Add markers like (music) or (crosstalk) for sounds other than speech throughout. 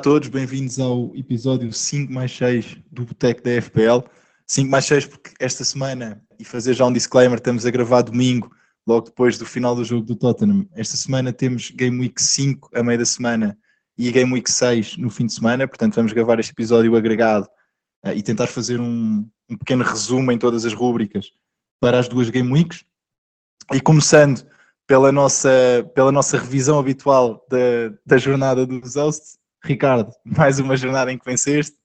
A todos, bem-vindos ao episódio 5 mais 6 do Boteco da FPL. 5 mais 6 porque esta semana, e fazer já um disclaimer, estamos a gravar domingo, logo depois do final do jogo do Tottenham. Esta semana temos Game Week 5 a meio da semana e Game Week 6 no fim de semana, portanto vamos gravar este episódio agregado uh, e tentar fazer um, um pequeno resumo em todas as rúbricas para as duas Game Weeks. E começando pela nossa, pela nossa revisão habitual da, da jornada dos hosts. Ricardo, (laughs) mais uma jornada em que venceste,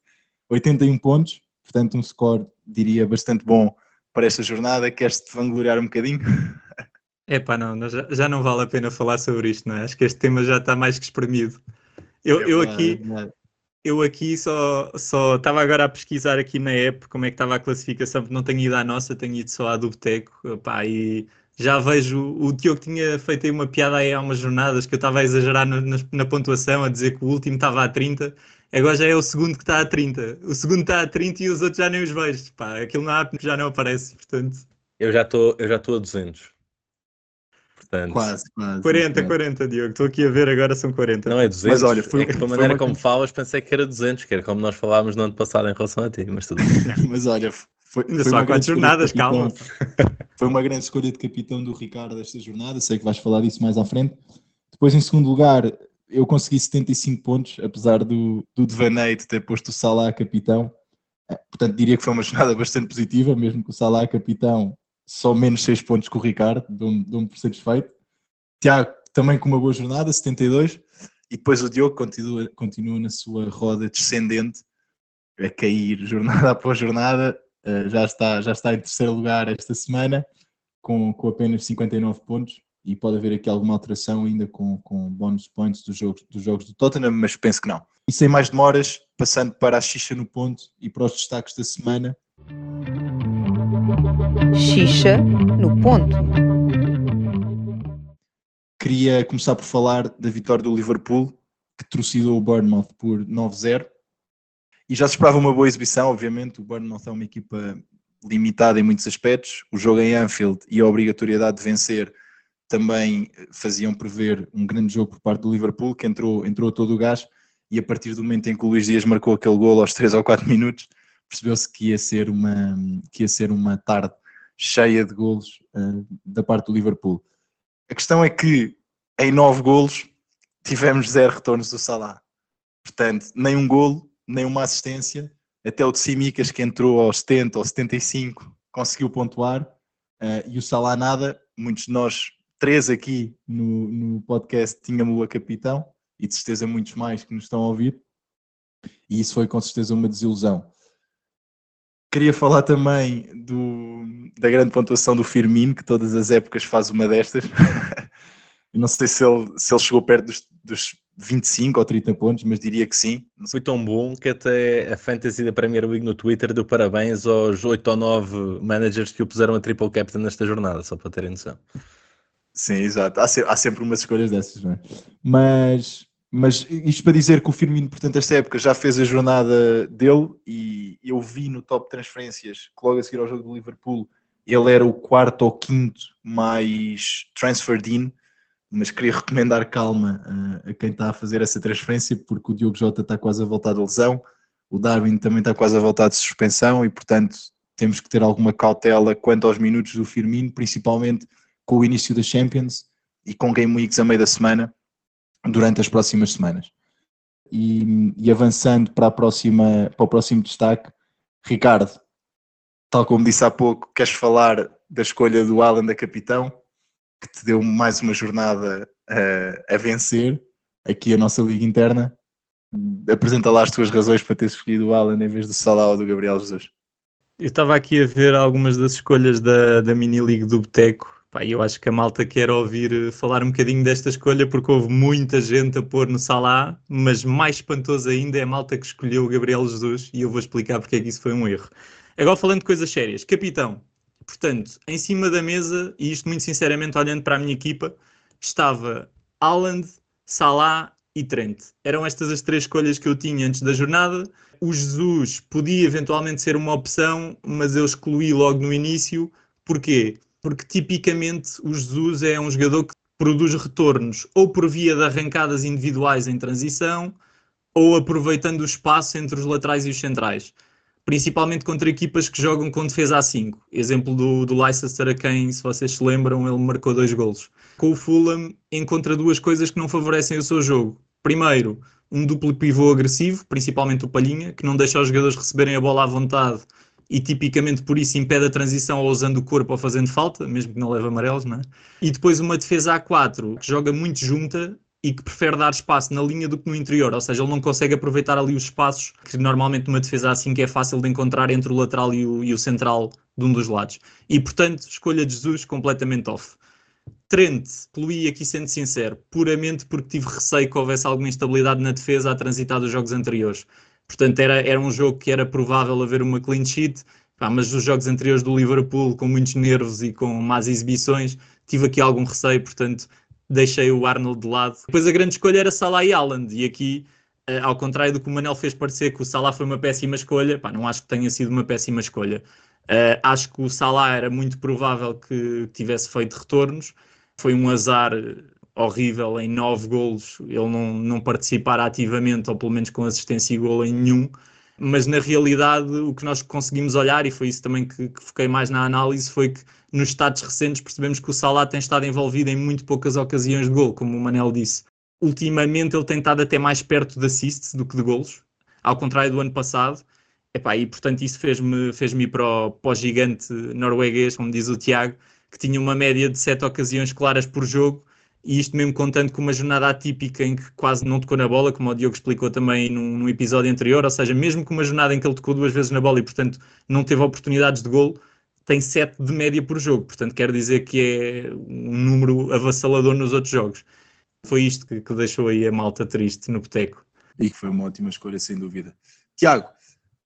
81 pontos, portanto um score, diria, bastante bom para esta jornada. Queres-te vangloriar um bocadinho? (laughs) É pá, não, já, já não vale a pena falar sobre isto, não é? Acho que este tema já está mais que espremido. Eu, é eu aqui, eu aqui só, só estava agora a pesquisar aqui na app como é que estava a classificação, porque não tenho ido à nossa, tenho ido só à do Boteco, pá, e já vejo, o Diogo tinha feito aí uma piada aí há umas jornadas que eu estava a exagerar na, na, na, pontuação, a dizer que o último estava a 30, agora já é o segundo que está a 30. O segundo está a 30 e os outros já nem os vejo. Pá, aquilo na app já não aparece, portanto. Eu já estou a 200. Portanto, quase, quase. 40, 40, Diogo. Estou aqui a ver agora, são 40. Não é 200. Mas olha, foi, é que pela maneira uma... como falas, pensei que era 200, que era como nós falávamos no ano passado em relação a ti, mas tudo bem. (laughs) mas olha, foi, Ainda foi só há quatro jornadas, calma. (laughs) Foi uma grande escolha de capitão do Ricardo esta jornada, sei que vais falar disso mais à frente. Depois, em segundo lugar, eu consegui 75 pontos, apesar do, do Devaney de ter posto o Salah a capitão. Eh, portanto, diria que foi uma jornada (laughs) bastante positiva, mesmo que o Salah a capitão, só menos 6 pontos que o Ricardo, dou-me dou por satisfeito. Tiago, também com uma boa jornada, 72. E depois o Diogo continua, continua na sua roda descendente, a cair jornada (laughs) após jornada, já, está, já está em terceiro lugar esta semana, com, com apenas 59 pontos, e pode haver aqui alguma alteração ainda com, com bónus points dos jogos, dos jogos do Tottenham, mas penso que não. E sem mais demoras, passando para a xixa no ponto e para os destaques da semana. Xixa no ponto. Queria começar por falar da vitória do Liverpool, que trucidou o Bournemouth por 9-0 e já se esperava uma boa exibição, obviamente. O Bournemouth é uma equipa limitada em muitos aspectos. O jogo em Anfield e a obrigatoriedade de vencer também faziam prever um grande jogo por parte do Liverpool, que entrou, entrou todo o gás. E a partir do momento em que o Luís Dias marcou aquele gol aos 3 ou 4 minutos, percebeu-se que ia ser uma, que ia ser uma tarde cheia de golos uh, da parte do Liverpool. A questão é que em 9 golos tivemos zero retornos do Salah. Portanto, nem um golo, nenhuma assistência. Até o de Simicas, que entrou aos 70 ou 75, conseguiu pontuar. Uh, e o Salah nada. Muitos de nós, três aqui no, no podcast, tínhamos-o a capitão. E de certeza muitos mais que nos estão a ouvir. E isso foi com certeza uma desilusão. Queria falar também do, da grande pontuação do Firmino, que todas as épocas faz uma destas. (laughs) Não sei se ele, se ele chegou perto dos, dos 25 ou 30 pontos, mas diria que sim. Foi tão bom que até a Fantasy da Premier League no Twitter deu parabéns aos 8 ou 9 managers que o puseram a triple captain nesta jornada, só para terem noção. Sim, exato. Há, se, há sempre umas escolhas dessas, não é? Mas, mas isto para dizer que o Firmino, portanto, esta época já fez a jornada dele e eu vi no top transferências que logo a seguir ao jogo do Liverpool ele era o quarto ou quinto mais transferred in mas queria recomendar calma uh, a quem está a fazer essa transferência, porque o Diogo Jota está quase a voltar de lesão, o Darwin também está quase a voltar de suspensão e, portanto, temos que ter alguma cautela quanto aos minutos do Firmino, principalmente com o início da Champions e com Game Weeks a meio da semana, durante as próximas semanas. E, e avançando para, a próxima, para o próximo destaque, Ricardo, tal como disse há pouco, queres falar da escolha do Alan da capitão? Que te deu mais uma jornada a, a vencer aqui a nossa liga interna. Apresenta lá as tuas razões para teres escolhido o Alan em vez do Salah ou do Gabriel Jesus. Eu estava aqui a ver algumas das escolhas da, da mini league do Boteco. e eu acho que a malta quer ouvir eh, falar um bocadinho desta escolha porque houve muita gente a pôr no Salah, mas mais espantoso ainda é a malta que escolheu o Gabriel Jesus e eu vou explicar porque é que isso foi um erro. Agora falando de coisas sérias, capitão, Portanto, em cima da mesa, e isto muito sinceramente olhando para a minha equipa, estava Haaland, Salah e Trent. Eram estas as três escolhas que eu tinha antes da jornada. O Jesus podia eventualmente ser uma opção, mas eu excluí logo no início. Porquê? Porque tipicamente o Jesus é um jogador que produz retornos ou por via de arrancadas individuais em transição ou aproveitando o espaço entre os laterais e os centrais. Principalmente contra equipas que jogam com defesa a 5. Exemplo do, do Leicester, a quem, se vocês se lembram, ele marcou dois golos. Com o Fulham, encontra duas coisas que não favorecem o seu jogo. Primeiro, um duplo pivô agressivo, principalmente o Palhinha, que não deixa os jogadores receberem a bola à vontade e tipicamente por isso impede a transição ou usando o corpo ou fazendo falta, mesmo que não leve amarelos, não é? E depois uma defesa A4 que joga muito junta e que prefere dar espaço na linha do que no interior, ou seja, ele não consegue aproveitar ali os espaços que normalmente numa defesa assim que é fácil de encontrar entre o lateral e o, e o central de um dos lados. E portanto, escolha de Jesus completamente off. Trent, Luí aqui sendo sincero, puramente porque tive receio que houvesse alguma instabilidade na defesa a transitar dos jogos anteriores. Portanto, era, era um jogo que era provável haver uma clean sheet, pá, mas os jogos anteriores do Liverpool, com muitos nervos e com más exibições, tive aqui algum receio, portanto, deixei o Arnold de lado. Depois a grande escolha era Salah e Haaland, e aqui, eh, ao contrário do que o Manel fez parecer que o Salah foi uma péssima escolha, pá, não acho que tenha sido uma péssima escolha. Uh, acho que o Salah era muito provável que tivesse feito retornos. Foi um azar horrível em nove golos, ele não, não participar ativamente, ou pelo menos com assistência e gol em nenhum. Mas na realidade, o que nós conseguimos olhar, e foi isso também que, que foquei mais na análise, foi que nos estados recentes percebemos que o Salah tem estado envolvido em muito poucas ocasiões de gol, como o Manel disse. Ultimamente ele tem estado até mais perto de assists do que de golos, ao contrário do ano passado. Epá, e portanto isso fez-me fez ir para o, para o gigante norueguês, como diz o Tiago, que tinha uma média de sete ocasiões claras por jogo e isto mesmo contando com uma jornada atípica em que quase não tocou na bola, como o Diogo explicou também num, num, episódio anterior, ou seja, mesmo com uma jornada em que ele tocou duas vezes na bola e, portanto, não teve oportunidades de gol, tem 7 de média por jogo, portanto, quer dizer que é um número avassalador nos outros jogos. Foi isto que, que deixou aí a malta triste no boteco. E que foi uma ótima escolha, sem dúvida. Tiago,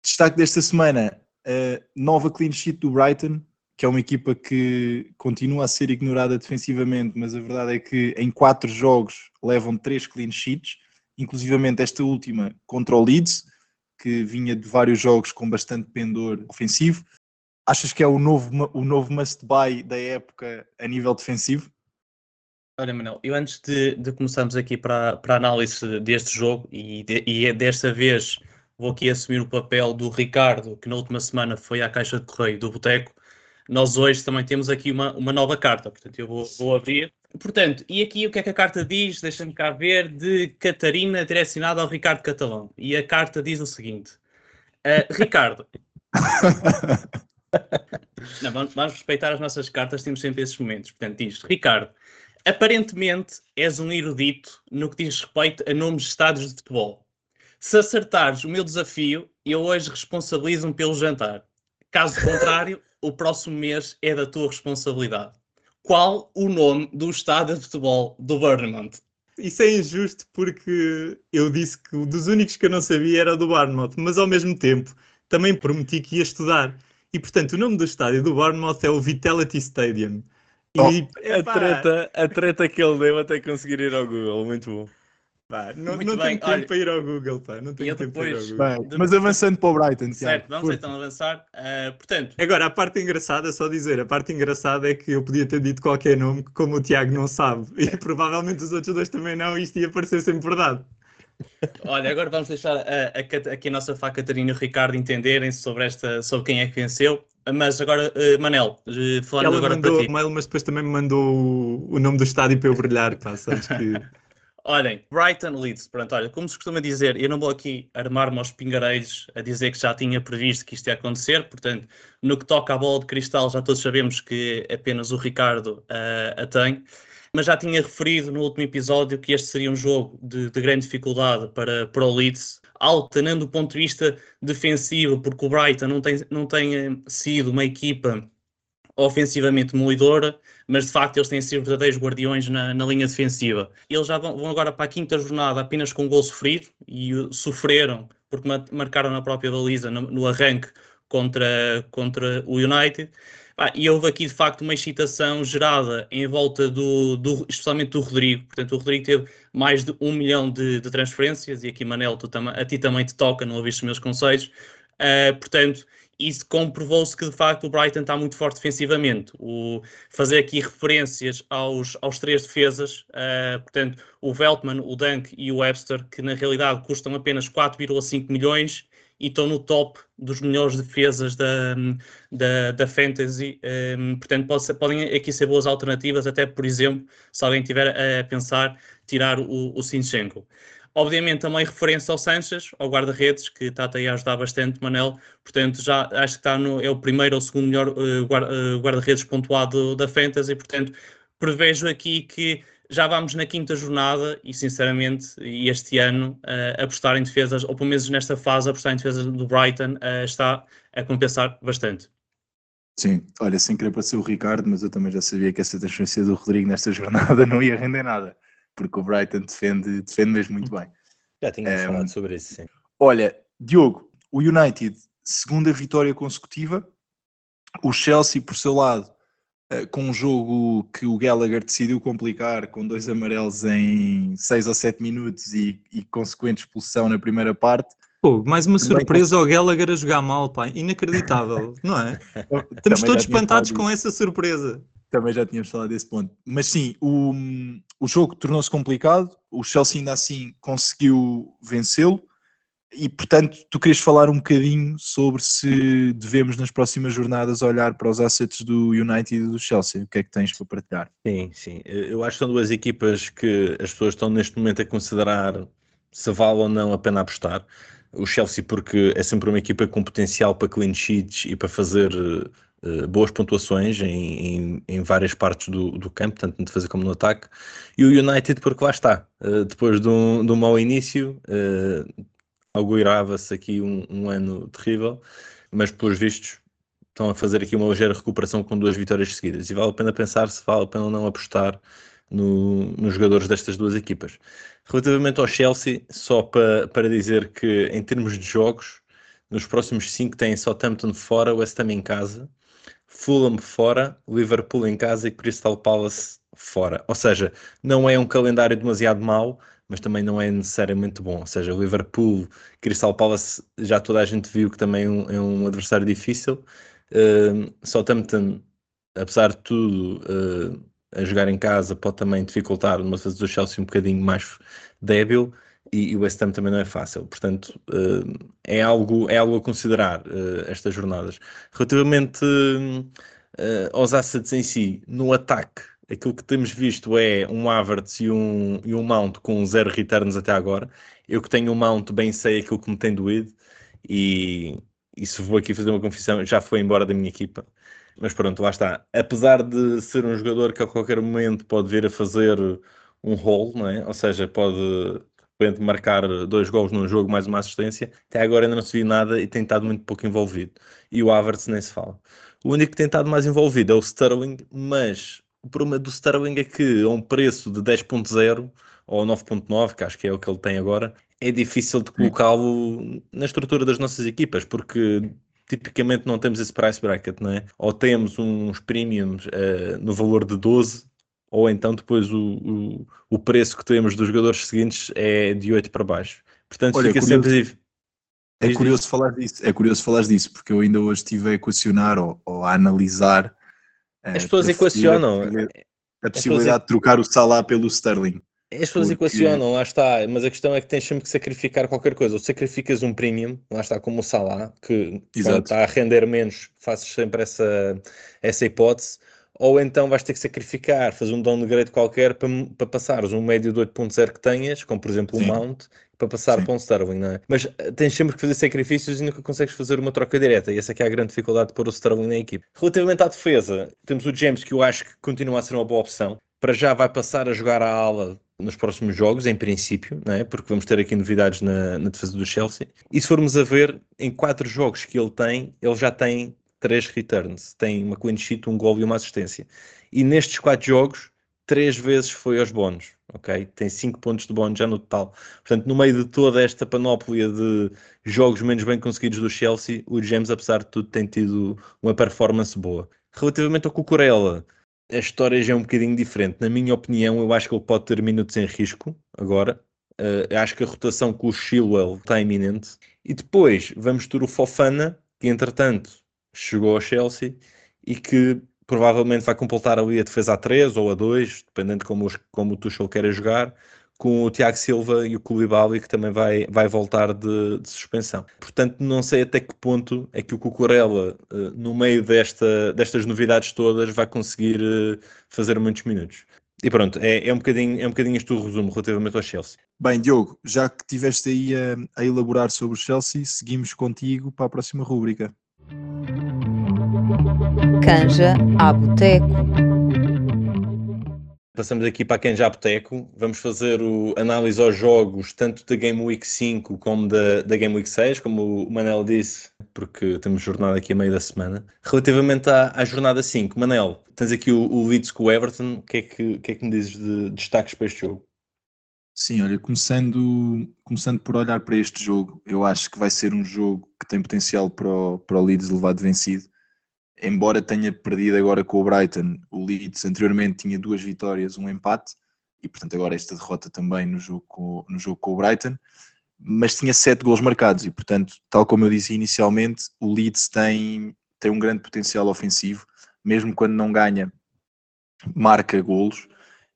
destaque desta semana, a nova clean sheet do Brighton, que é uma equipa que continua a ser ignorada defensivamente, mas a verdade é que em quatro jogos levam três clean sheets, inclusivamente esta última contra o Leeds, que vinha de vários jogos com bastante pendor ofensivo. Achas que é o novo, o novo must-buy da época a nível defensivo? Olha, Manuel, eu antes de, de começarmos aqui para, para a análise deste jogo, e, de, e é desta vez vou aqui assumir o papel do Ricardo, que na última semana foi à caixa de correio do Boteco, nós hoje também temos aqui uma, uma nova carta, portanto eu vou, vou abrir. Portanto, e aqui o que é que a carta diz? Deixa-me cá ver, de Catarina direcionada ao Ricardo Catalão. E a carta diz o seguinte: uh, Ricardo. (laughs) Não, vamos, vamos, respeitar as nossas cartas, temos sempre esses momentos. Portanto, diz: Ricardo, aparentemente és um erudito no que diz respeito a nomes de estádios de futebol. Se acertares o meu desafio, eu hoje responsabilizo-me pelo jantar. Caso contrário, o próximo mês é da tua responsabilidade. Qual o nome do estádio de futebol do Bournemouth? Isso é injusto porque eu disse que um dos únicos que eu não sabia era o do Bournemouth, mas ao mesmo tempo também prometi que ia estudar. E portanto, o nome do estádio do Bournemouth é o Vitality Stadium. E, oh, a, treta, a treta que ele deu até conseguir ir ao Google, muito bom. Pá, não não tenho tempo Olha, para ir ao Google, pá. Não tenho tempo depois, para ir ao Google. mas avançando para o Brighton, Certo, vamos então avançar. Uh, portanto... Agora, a parte engraçada, só dizer, a parte engraçada é que eu podia ter dito qualquer nome, como o Tiago não sabe, (laughs) e provavelmente os outros dois também não, e isto ia parecer sempre verdade. Olha, agora vamos deixar a, a, aqui a nossa faca Catarina e o Ricardo entenderem sobre, esta, sobre quem é que venceu. Mas agora, uh, Manel, uh, falando Ela agora mandou para ti. mail, mas depois também me mandou o, o nome do estádio para eu brilhar, pá, sabes que... Olhem, Brighton Leeds, pronto, olha, como se costuma dizer, eu não vou aqui armar-me aos pingareiros a dizer que já tinha previsto que isto ia acontecer, portanto, no que toca à bola de cristal, já todos sabemos que apenas o Ricardo uh, a tem, mas já tinha referido no último episódio que este seria um jogo de, de grande dificuldade para, para o Leeds, alternando do ponto de vista defensivo, porque o Brighton não tem, não tem eh, sido uma equipa ofensivamente demolidora, mas de facto eles têm sido verdadeiros guardiões na, na linha defensiva. Eles já vão, agora para a quinta jornada apenas com um gol sofrido e sofreram porque marcaram na própria baliza no, no arranque contra, contra o United. Ah, e houve aqui de facto uma excitação gerada em volta do, do, especialmente do Rodrigo. Portanto, o Rodrigo teve mais de um milhão de, de transferências, e aqui, Manel, tu a ti também te toca, não ouviste os meus conselhos. Uh, portanto, isso comprovou-se que de facto o Brighton está muito forte defensivamente. O, fazer aqui referências aos, aos três defesas, uh, portanto, o Veltman, o Dunk e o Webster, que na realidade custam apenas 4,5 milhões e estão no top dos melhores defesas da, da, da Fantasy. Um, portanto, pode podem aqui ser boas alternativas, até por exemplo, se alguém tiver a pensar tirar o, o Sinchenko. Obviamente também referência ao Sanches, ao guarda-redes, que está aí a ajudar bastante, Manel. Portanto, já acho que está no, é o primeiro ou segundo melhor uh, guarda-redes pontuado da Fantasy. Portanto, prevejo aqui que já vamos na quinta jornada e, sinceramente, este ano, uh, apostar em defesas, ou pelo menos nesta fase, apostar em defesas do Brighton uh, está a compensar bastante. Sim, olha, sem querer parecer o Ricardo, mas eu também já sabia que essa transferência do Rodrigo nesta jornada (laughs) não ia render nada porque o Brighton defende, defende mesmo muito bem. Já tínhamos um, falado sobre isso, sim. Olha, Diogo, o United, segunda vitória consecutiva, o Chelsea, por seu lado, uh, com um jogo que o Gallagher decidiu complicar, com dois amarelos em 6 ou 7 minutos e, e consequente expulsão na primeira parte. Pô, mais uma surpresa ao Gallagher a jogar mal, pá, inacreditável, não é? (laughs) Estamos todos espantados com essa surpresa também já tínhamos falado desse ponto. Mas sim, o, o jogo tornou-se complicado, o Chelsea ainda assim conseguiu vencê-lo e, portanto, tu querias falar um bocadinho sobre se devemos nas próximas jornadas olhar para os assets do United e do Chelsea. O que é que tens para partilhar? Sim, sim. Eu acho que são duas equipas que as pessoas estão neste momento a considerar se vale ou não a pena apostar. O Chelsea, porque é sempre uma equipa com potencial para clean sheets e para fazer uh, boas pontuações em, em, em, várias partes do, do campo, tanto no defesa como no ataque. E o United, porque lá está, uh, depois de um, de um mau início, uh, augurava-se aqui um, um, ano terrível, mas pelos vistos estão a fazer aqui uma ligeira recuperação com duas vitórias seguidas. E vale a pena pensar se vale a pena ou não apostar no, nos jogadores destas duas equipas. Relativamente ao Chelsea, só para, para dizer que em termos de jogos, nos próximos 5 tem Southampton fora, West Ham em casa, Fulham fora, Liverpool em casa e Crystal Palace fora. Ou seja, não é um calendário demasiado mau, mas também não é necessariamente bom. Ou seja, Liverpool, Crystal Palace, já toda a gente viu que também é um, é um adversário difícil. Uh, Southampton, apesar de tudo, uh, a jogar em casa pode também dificultar uma defesa do Chelsea um bocadinho mais débil e, o West Ham também não é fácil. Portanto, uh, é, algo, é algo a considerar uh, estas jornadas. Relativamente uh, aos assets em si, no ataque, aquilo que temos visto é um Havertz e um, e um Mount com zero returns até agora. Eu que tenho um Mount bem sei aquilo que me tem doído e, se vou aqui fazer uma confissão, já foi embora da minha equipa. Mas pronto, lá está. Apesar de ser um jogador que a qualquer momento pode vir a fazer um rol, não é? Ou seja, pode de repente marcar dois gols num jogo, mais uma assistência, até agora ainda não se viu nada e tem estado muito pouco envolvido. E o Havertz nem se fala. O único que tem estado mais envolvido é o Sterling, mas o problema do Sterling é que a um preço de 10.0 ou 9.9, que acho que é o que ele tem agora, é difícil de colocá-lo na estrutura das nossas equipas, porque tipicamente não temos esse price bracket, não é? Ou temos uns premiums uh, no valor de 12, ou então depois o, o, o, preço que temos dos jogadores seguintes é de 8 para baixo. Portanto, Olha, fica é curioso, sempre. É curioso falar disso, é curioso falar disso, porque eu ainda hoje estive a equacionar ou, ou a analisar. Uh, As pessoas equacionam. A possibilidade, de trocar o Salah pelo Sterling. As pessoas Porque... equacionam, lá está, mas a questão é que tens sempre que sacrificar qualquer coisa. Ou sacrificas um premium, lá está, como o Salah, que está a render menos, fazes sempre essa, essa hipótese, ou então vais ter que sacrificar, fazer um downgrade qualquer para, para passares um médio de 8.0 que tenhas, como por exemplo o um Mount, para passar Sim. para um Sterling, não é? Mas eh, tens sempre que fazer sacrifícios e nunca consegues fazer uma troca direta, e essa é, é a grande dificuldade de pôr o Sterling na equipe. Relativamente à defesa, temos o James, que eu acho que continua a ser uma boa opção. Para já vai passar a jogar a ala nos próximos jogos, em princípio, não é? porque vamos ter aqui novidades na, na, defesa do Chelsea. E se formos a ver, em quatro jogos que ele tem, ele já tem três returns, tem uma clean sheet, um gol e uma assistência. E nestes quatro jogos, três vezes foi aos bónus, ok? Tem cinco pontos de bónus já no total. Portanto, no meio de toda esta panóplia de jogos menos bem conseguidos do Chelsea, o James, apesar de tudo, tem tido uma performance boa. Relativamente ao Cucurella, a história já é um bocadinho diferente. Na minha opinião, eu acho que ele pode ter minutos em risco agora. Uh, acho que a rotação com o Chilwell está iminente. E depois vamos ter o Fofana, que entretanto chegou ao Chelsea e que provavelmente vai completar ali a defesa a 3 ou a 2, dependendo de como, os, como o Tuchel queira jogar, com o Tiago Silva e o Koulibaly que também vai, vai voltar de, de, suspensão. Portanto, não sei até que ponto é que o Cucurella, uh, no meio desta, destas novidades todas, vai conseguir uh, fazer muitos minutos. E pronto, é, é, um bocadinho, é um bocadinho isto o resumo relativamente ao Chelsea. Bem, Diogo, já que estiveste aí a, a elaborar sobre o Chelsea, seguimos contigo para a próxima rúbrica. Canja a Boteco. Passamos aqui para quem já boteco. Vamos fazer o análise aos jogos, tanto da Game Week 5 como da, da Game Week 6, como o Manel disse, porque temos jornada aqui a meio da semana. Relativamente à, à jornada 5, Manel, tens aqui o, o Leeds com o Everton. O que é que, que, é que me dizes de destaques para este jogo? Sim, olha, começando, começando por olhar para este jogo, eu acho que vai ser um jogo que tem potencial para o, para o Leeds levar de vencido. Embora tenha perdido agora com o Brighton, o Leeds anteriormente tinha duas vitórias, um empate, e portanto agora esta derrota também no jogo com, no jogo com o Brighton, mas tinha sete gols marcados e portanto, tal como eu disse inicialmente, o Leeds tem, tem um grande potencial ofensivo, mesmo quando não ganha, marca golos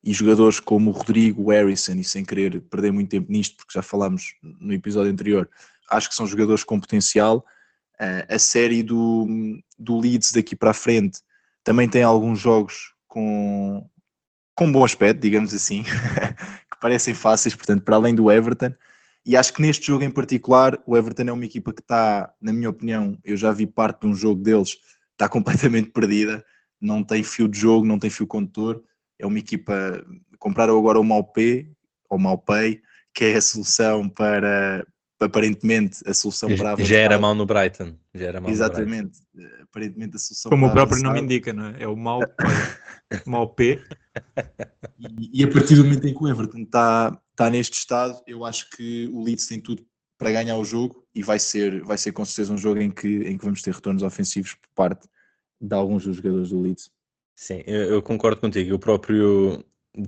e jogadores como o Rodrigo, o Harrison, e sem querer perder muito tempo nisto, porque já falámos no episódio anterior, acho que são jogadores com potencial. A série do, do Leeds daqui para a frente também tem alguns jogos com, com bom aspecto, digamos assim, (laughs) que parecem fáceis, portanto, para além do Everton. E acho que neste jogo em particular, o Everton é uma equipa que está, na minha opinião, eu já vi parte de um jogo deles, está completamente (laughs) perdida, não tem fio de jogo, não tem fio condutor é uma equipa. Compraram agora o Maupay, ou Maupay, que é a solução para. Aparentemente, a solução já, para avançar. Já era mal no Brighton. Já era mal Exatamente. Brighton. Aparentemente, a solução Como o próprio avançar. nome indica, não é? É o Maupay. (laughs) e, e a partir do momento em que o Everton está, está neste estado, eu acho que o Leeds tem tudo para ganhar o jogo e vai ser, vai ser com certeza um jogo em que, em que vamos ter retornos ofensivos por parte de alguns dos jogadores do Leeds. Sim, eu, eu concordo contigo. Eu próprio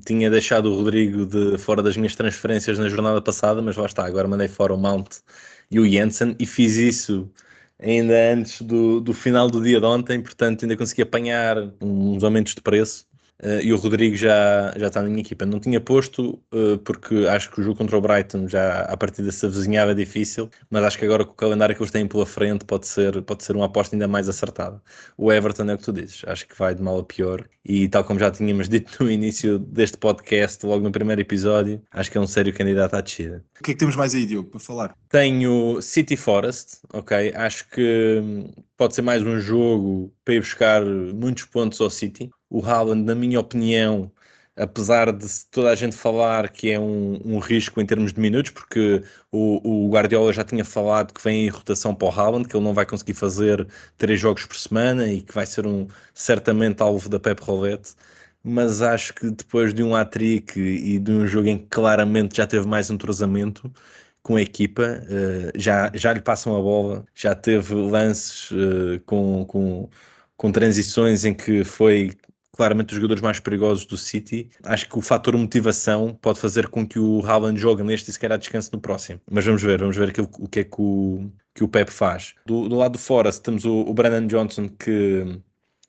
tinha deixado o Rodrigo de fora das minhas transferências na jornada passada, mas lá está, agora mandei fora o Mount e o Jensen e fiz isso ainda antes do, do final do dia de ontem, portanto ainda consegui apanhar uns aumentos de preço Uh, e o Rodrigo já, já está na minha equipa. Não tinha posto uh, porque acho que o jogo contra o Brighton já a partir dessa vizinhava difícil, mas acho que agora com o calendário que eles têm pela frente pode ser, pode ser uma aposta ainda mais acertada. O Everton é o que tu dizes, acho que vai de mal a pior e tal como já tínhamos (laughs) dito no início deste podcast, logo no primeiro episódio, acho que é um sério candidato à descida. O que é que temos mais aí, Diogo, para falar? Tenho City Forest, ok? Acho que hum, pode ser mais um jogo para ir buscar muitos pontos ao City o Haaland, na minha opinião, apesar de toda a gente falar que é um, um risco em termos de minutos, porque o, o, Guardiola já tinha falado que vem em rotação para o Haaland, que ele não vai conseguir fazer três jogos por semana e que vai ser um certamente alvo da Pep Rolete. Mas acho que depois de um hat-trick e de um jogo em que claramente já teve mais entrosamento com a equipa, uh, já, já lhe passam a bola, já teve lances uh, com, com, com transições em que foi claramente os jogadores mais perigosos do City. Acho que o fator motivação pode fazer com que o Haaland jogue neste e se calhar descanse no próximo. Mas vamos ver, vamos ver aquilo, o que é que o, que o Pep faz. Do, do lado do Forest temos o, o Brandon Johnson que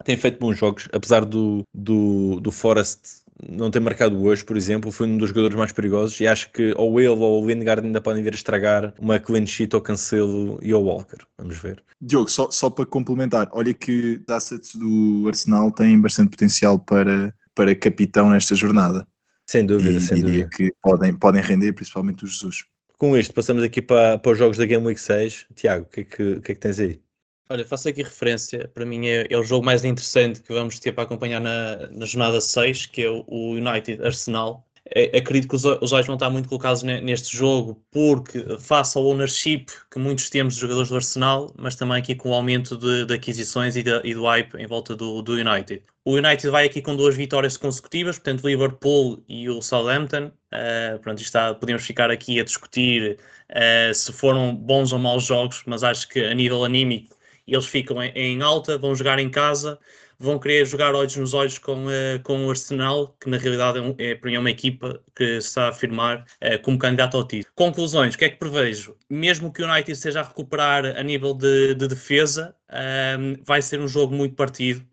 tem feito bons jogos, apesar do, do, do Forest não ter marcado hoje, por exemplo, foi um dos jogadores mais perigosos e acho que ou ele ou o Lindgard ainda podem vir a estragar uma clean sheet ao Cancelo e ao Walker. Vamos ver. Diogo, só, só para complementar, olha que os assets do Arsenal têm bastante potencial para, para capitão nesta jornada. Sem dúvida, e sem diria dúvida. que podem, podem render, principalmente os Jesus. Com isto, passamos aqui para, para os jogos da Game Week 6. Tiago, o que, é que, o que é que tens aí? Olha, faço aqui referência, para mim é, é, o jogo mais interessante que vamos ter para acompanhar na, na jornada 6, que é o, United Arsenal. É, acredito que os, os olhos vão estar muito colocados neste jogo, porque face ao ownership que muitos temos de jogadores do Arsenal, mas também aqui com o aumento de, de aquisições e, de, e, do hype em volta do, do, United. O United vai aqui com duas vitórias consecutivas, portanto, o Liverpool e o Southampton. Uh, pronto, está, podemos ficar aqui a discutir uh, se foram bons ou maus jogos, mas acho que a nível anímico eles ficam em, em alta, vão jogar em casa, vão querer jogar olhos nos olhos com, uh, com o Arsenal, que na realidade é, é, para mim é uma equipa que se está a afirmar uh, como candidato ao título. Conclusões, o que é que prevejo? Mesmo que o United esteja a recuperar a nível de, de defesa, uh, vai ser um jogo muito partido,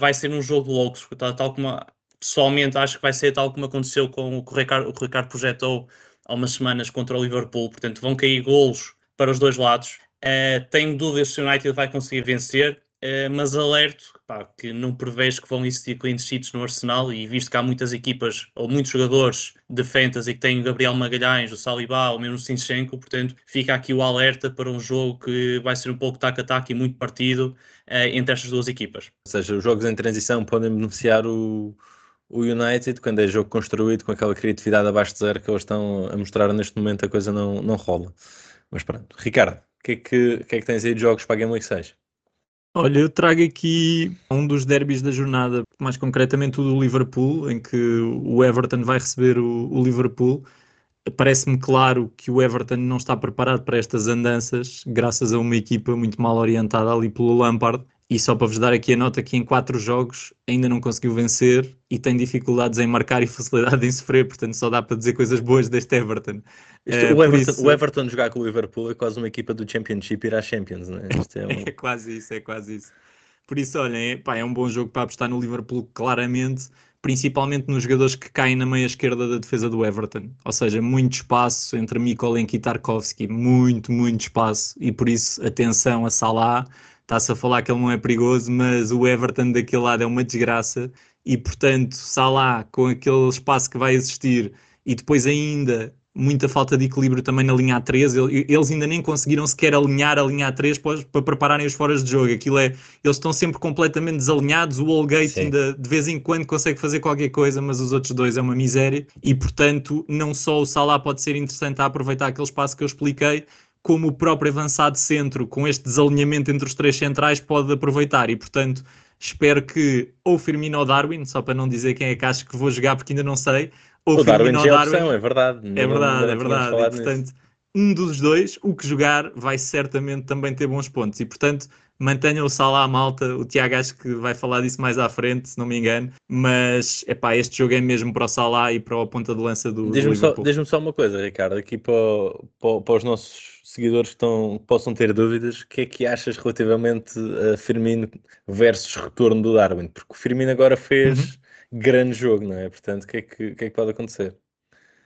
vai ser um jogo louco, tal, tal como pessoalmente acho que vai ser tal como aconteceu com o que o Ricardo, o Ricardo projetou há umas semanas contra o Liverpool, portanto vão cair golos para os dois lados. Uh, tenho dúvidas se o United vai conseguir vencer, uh, mas alerto pá, que não prevejo que vão existir clean sheets no Arsenal e visto que há muitas equipas ou muitos jogadores de fantasy que têm o Gabriel Magalhães, o Saliba ou mesmo o Sinchenko, portanto fica aqui o alerta para um jogo que vai ser um pouco tac-a-tac e muito partido uh, entre estas duas equipas. Ou seja, os jogos em transição podem beneficiar o, o United, quando é jogo construído com aquela criatividade abaixo de zero que eles estão a mostrar neste momento, a coisa não, não rola. Mas pronto. Ricardo, o que, é que, que, é que tens aí de jogos para a Game Week 6? Olha, eu trago aqui um dos derbys da jornada, mais concretamente o do Liverpool, em que o Everton vai receber o, o Liverpool. Parece-me claro que o Everton não está preparado para estas andanças, graças a uma equipa muito mal orientada ali pelo Lampard. E só para vos dar aqui a nota que em quatro jogos ainda não conseguiu vencer e tem dificuldades em marcar e facilidade em sofrer, portanto só dá para dizer coisas boas deste Everton. Isto, uh, o, Everton isso... o, Everton, jogar com o Liverpool é quase uma equipa do Championship ir à Champions, não é? É, (laughs) um... é, quase isso, é quase isso. Por isso, olhem, é, pá, é um bom jogo para apostar no Liverpool, claramente, principalmente nos jogadores que caem na meia esquerda da defesa do Everton. Ou seja, muito espaço entre Mikolenko e Tarkovsky, muito, muito espaço, e por isso, atenção a Salah está-se a falar que ele não é perigoso, mas o Everton daquele lado é uma desgraça e, portanto, Salah, com aquele espaço que vai existir e depois ainda muita falta de equilíbrio também na linha A3, eles ainda nem conseguiram sequer alinhar a linha A3 para, para prepararem os foras de jogo. Aquilo é, eles estão sempre completamente desalinhados. O Allgate ainda de vez em quando consegue fazer qualquer coisa, mas os outros dois é uma miséria. E portanto, não só o Salah pode ser interessante a aproveitar aquele espaço que eu expliquei, como o próprio avançado centro, com este desalinhamento entre os três centrais, pode aproveitar. E, portanto, espero que ou Firmino ou Darwin, só para não dizer quem é que acho que vou jogar, porque ainda não sei, ou o Firmino Darwin ou Darwin. É, opção, é verdade. É verdade, não, é verdade. E, portanto, um dos dois, o que jogar, vai certamente também ter bons pontos. E, portanto, mantenham o Salah à malta. O Tiago acho que vai falar disso mais à frente, se não me engano. Mas, epá, este jogo é mesmo para o Salah e para a ponta de lança do, Diz-me só, diz só uma coisa, Ricardo, aqui para, para, para os nossos seguidores estão, possam ter dúvidas, o que é que achas relativamente a Firmino versus retorno do Darwin? Porque o Firmino agora fez uhum. grande jogo, não é? Portanto, o que é que, que, é que pode acontecer?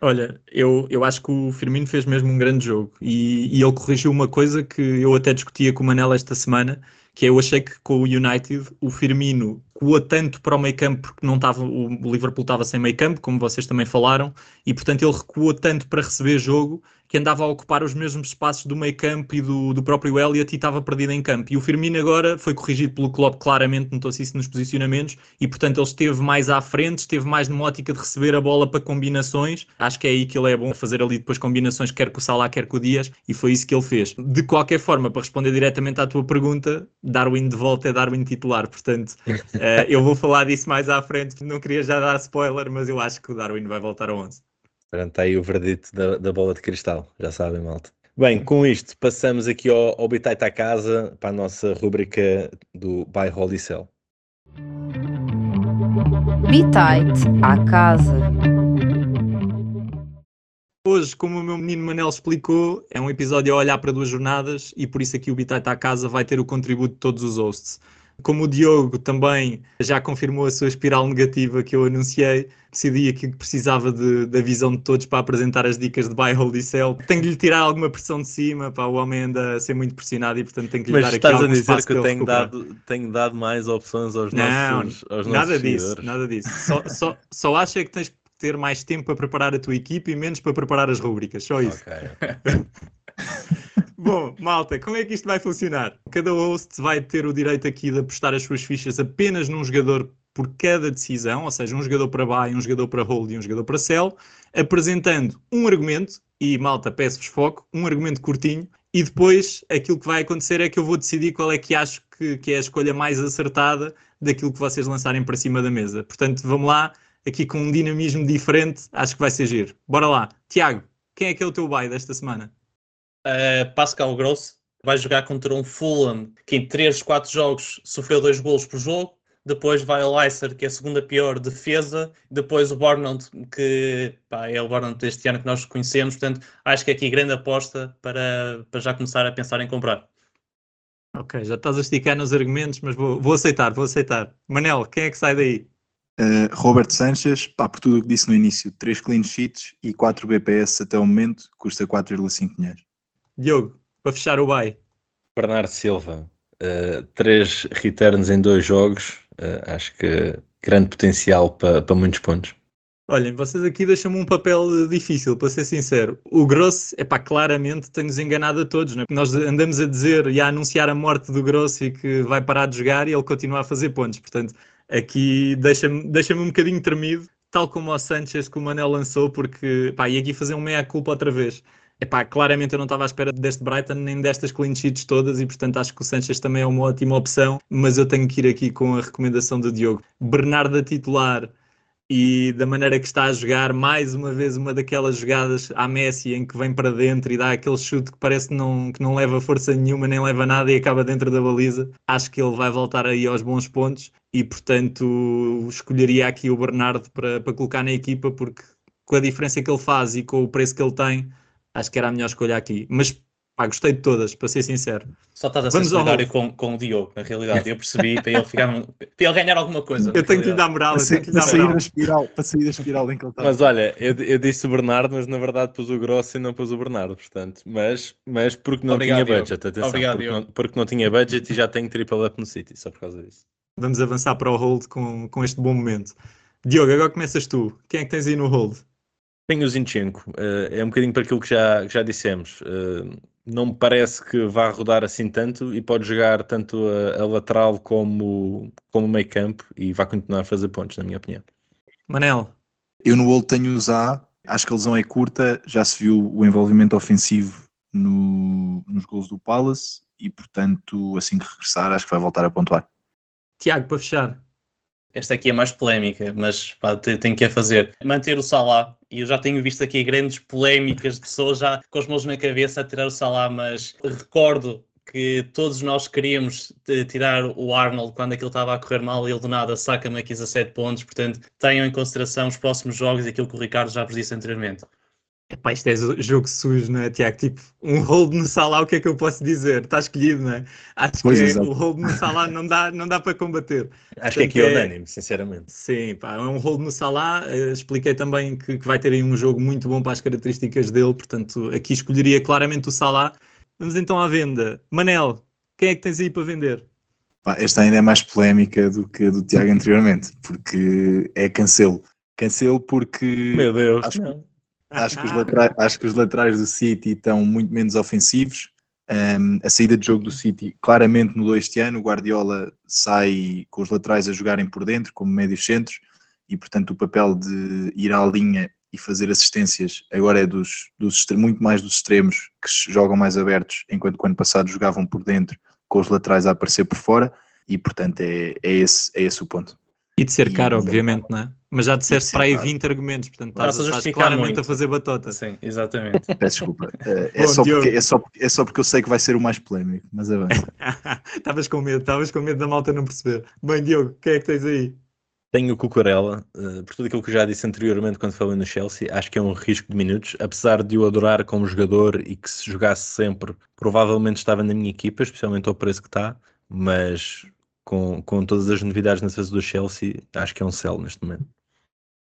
Olha, eu, eu acho que o Firmino fez mesmo um grande jogo e, e ele corrigiu uma coisa que eu até discutia com o Manel esta semana, que é, eu achei que com o United o Firmino coou tanto para o meio campo porque não estava, o Liverpool estava sem meio campo, como vocês também falaram, e portanto ele recuou tanto para receber jogo que andava a ocupar os mesmos espaços do meio campo e do, do próprio Elliot e estava perdido em campo. E o Firmino agora foi corrigido pelo Klopp claramente, notou-se isso nos posicionamentos, e portanto ele esteve mais à frente, esteve mais numa ótica de receber a bola para combinações. Acho que é aí que ele é bom fazer ali depois combinações, quer com o Salah, quer com o Dias, e foi isso que ele fez. De qualquer forma, para responder diretamente à tua pergunta, Darwin de volta é Darwin titular, portanto (laughs) uh, eu vou falar disso mais à frente, não queria já dar spoiler, mas eu acho que o Darwin vai voltar ao 11. Pronto, está aí o verdito da, da bola de cristal, já sabem, malta. Bem, com isto passamos aqui ao, ao Bitite à casa para a nossa rubrica do Buy Holy Cell. Bitite à casa. Hoje, como o meu menino Manel explicou, é um episódio a olhar para duas jornadas e por isso aqui o Bitite à casa vai ter o contributo de todos os hosts. Como o Diogo também já confirmou a sua espiral negativa que eu anunciei, decidi aqui que precisava de, da visão de todos para apresentar as dicas de Buy, Hold e Sell. Tenho de lhe tirar alguma pressão de cima, para o homem anda a ser muito pressionado e portanto tenho que lhe Mas dar aqui algum espaço Mas estás a dizer que eu tenho dado, tenho dado mais opções aos não, nossos, aos nada nossos disso, nada disso. Só, só, só acho é que tens que ter mais tempo para preparar a tua equipe e menos para preparar as rubricas, só isso. Okay. (laughs) Bom, malta, como é que isto vai funcionar? Cada host vai ter o direito aqui de apostar as suas fichas apenas num jogador por cada decisão, ou seja, um jogador para buy, um jogador para hold e um jogador para sell, apresentando um argumento, e malta, peço-vos foco, um argumento curtinho, e depois aquilo que vai acontecer é que eu vou decidir qual é que acho que, que é a escolha mais acertada daquilo que vocês lançarem para cima da mesa. Portanto, vamos lá, aqui com um dinamismo diferente, acho que vai ser giro. Bora lá. Tiago, quem é que é o teu buy desta semana? Uh, Pascal Gross vai jogar contra um Fulham que em 3, 4 jogos sofreu dois golos por jogo. depois vai o Leicester, que é a segunda pior defesa, depois o Bournemouth, que pá, é o Bournemouth deste ano que nós conhecemos, portanto, acho que aqui grande aposta para, para já começar a pensar em comprar. Ok, já estás a esticar nos argumentos, mas vou, vou aceitar, vou aceitar. Manel, quem é que sai daí? Uh, Robert Sanchez, pá, por tudo o que disse no início, 3 clean sheets e 4 BPS até o momento, custa 4,5 milhões. Diogo, para fechar o bye. Bernardo Silva, 3 uh, returns em dois jogos, uh, acho que grande potencial para, para muitos pontos. Olhem, vocês aqui deixam-me um papel difícil, para ser sincero. O Grosso, é pá, claramente tem-nos enganado a todos, não é? Nós andamos a dizer e a anunciar a morte do Grosso e que vai parar de jogar e ele continua a fazer pontos. Portanto, aqui deixa-me deixa um bocadinho tremido, tal como o Sanchez que o Manel lançou, porque, pá, e aqui fazer um meia-culpa outra vez. Epá, claramente eu não estava à espera deste Brighton nem destas clean sheets todas e portanto acho que o Sanchez também é uma ótima opção, mas eu tenho que ir aqui com a recomendação do Diogo. Bernardo a titular e da maneira que está a jogar, mais uma vez uma daquelas jogadas à Messi em que vem para dentro e dá aquele chute que parece que não, que não leva força nenhuma, nem leva nada e acaba dentro da baliza. Acho que ele vai voltar aí aos bons pontos e portanto escolheria aqui o Bernardo para, para colocar na equipa porque com a diferença que ele faz e com o preço que ele tem acho que era a melhor escolha aqui. Mas pá, gostei de todas, para ser sincero. Só estás a ser solidário com, com o Diogo, na realidade. Eu percebi para ele, ficar, para ele ganhar alguma coisa. Eu tenho que lhe dar moral, para, sair, para sair da espiral, para sair da espiral em que ele está. Mas olha, eu, eu disse o Bernardo, mas na verdade pus o Grosso e não pus o Bernardo, portanto. Mas, mas porque não Obrigado, tinha budget, atenção. Obrigado, porque, não, porque não tinha budget e já tenho triple up no City, só por causa disso. Vamos avançar para o hold com, com este bom momento. Diogo, agora começas tu. Quem é que tens aí no hold? Tenho o Zinchenko, uh, é um bocadinho para aquilo que já, que já dissemos. Uh, não me parece que vá rodar assim tanto e pode jogar tanto a, a lateral como, como meio campo e vai continuar a fazer pontos, na minha opinião. Manel. Eu no Old tenho o Zá, acho que a lesão é curta, já se viu o envolvimento ofensivo no, nos gols do Palace e portanto assim que regressar acho que vai voltar a pontuar. Tiago, para fechar. Esta aqui é mais polémica, mas pá, tenho que a fazer. Manter o Salah, e eu já tenho visto aqui grandes polémicas de pessoas já com os mãos na cabeça a tirar o Salah, mas recordo que todos nós queríamos tirar o Arnold quando aquilo estava a correr mal e ele do nada saca-me aqui 17 pontos, portanto tenham em consideração os próximos jogos e aquilo que o Ricardo já vos disse anteriormente. Epá, isto é jogo sujo, não é, Tiago? Tipo, um hold no Salah, o que é que eu posso dizer? Está escolhido, não é? Acho Pois, que exato. o hold no Salah não dá, não dá para combater. Acho que aqui é unânime, sinceramente. Sim, pá, é um hold no Salah. eh, expliquei também que, que vai ter aí um jogo muito bom para as características dele, portanto, aqui escolheria claramente o Salah. Vamos então à venda. Manel, quem é que tens aí para vender? Pá, Esta ainda é mais polémica do que a do Tiago anteriormente, porque é cancelo. Cancelo porque Meu Deus, Acho não. Acho que, os laterais, acho que os laterais do City estão muito menos ofensivos. Um, a saída de jogo do City claramente mudou este ano. O Guardiola sai com os laterais a jogarem por dentro, como médios centros, e portanto o papel de ir à linha e fazer assistências agora é dos, dos muito mais dos extremos que jogam mais abertos, enquanto que o ano passado jogavam por dentro, com os laterais a aparecer por fora, e portanto é, é, esse, é esse o ponto. E de ser E- caro, obviamente, não é? Mas já disseste ser para aí caro. 20 argumentos, portanto Estás estás, claramente muito. a fazer batota. Sim, exatamente. Peço desculpa. Uh, (laughs) é, Bom, só porque, é, só, é só porque eu sei que vai ser o mais polémico, mas é bem. (laughs) Estavas com medo, estavas com medo da malta não perceber. Bem, Diogo, quem é que tens aí? Tenho o Cucurella, eh, por tudo aquilo que já disse anteriormente quando falei no Chelsea, acho que é um risco de minutos, apesar de o adorar como jogador e que se jogasse sempre, provavelmente estava na minha equipa, especialmente ao preço que está, mas com, com todas as novidades na defesa do Chelsea, acho que é um sell neste momento.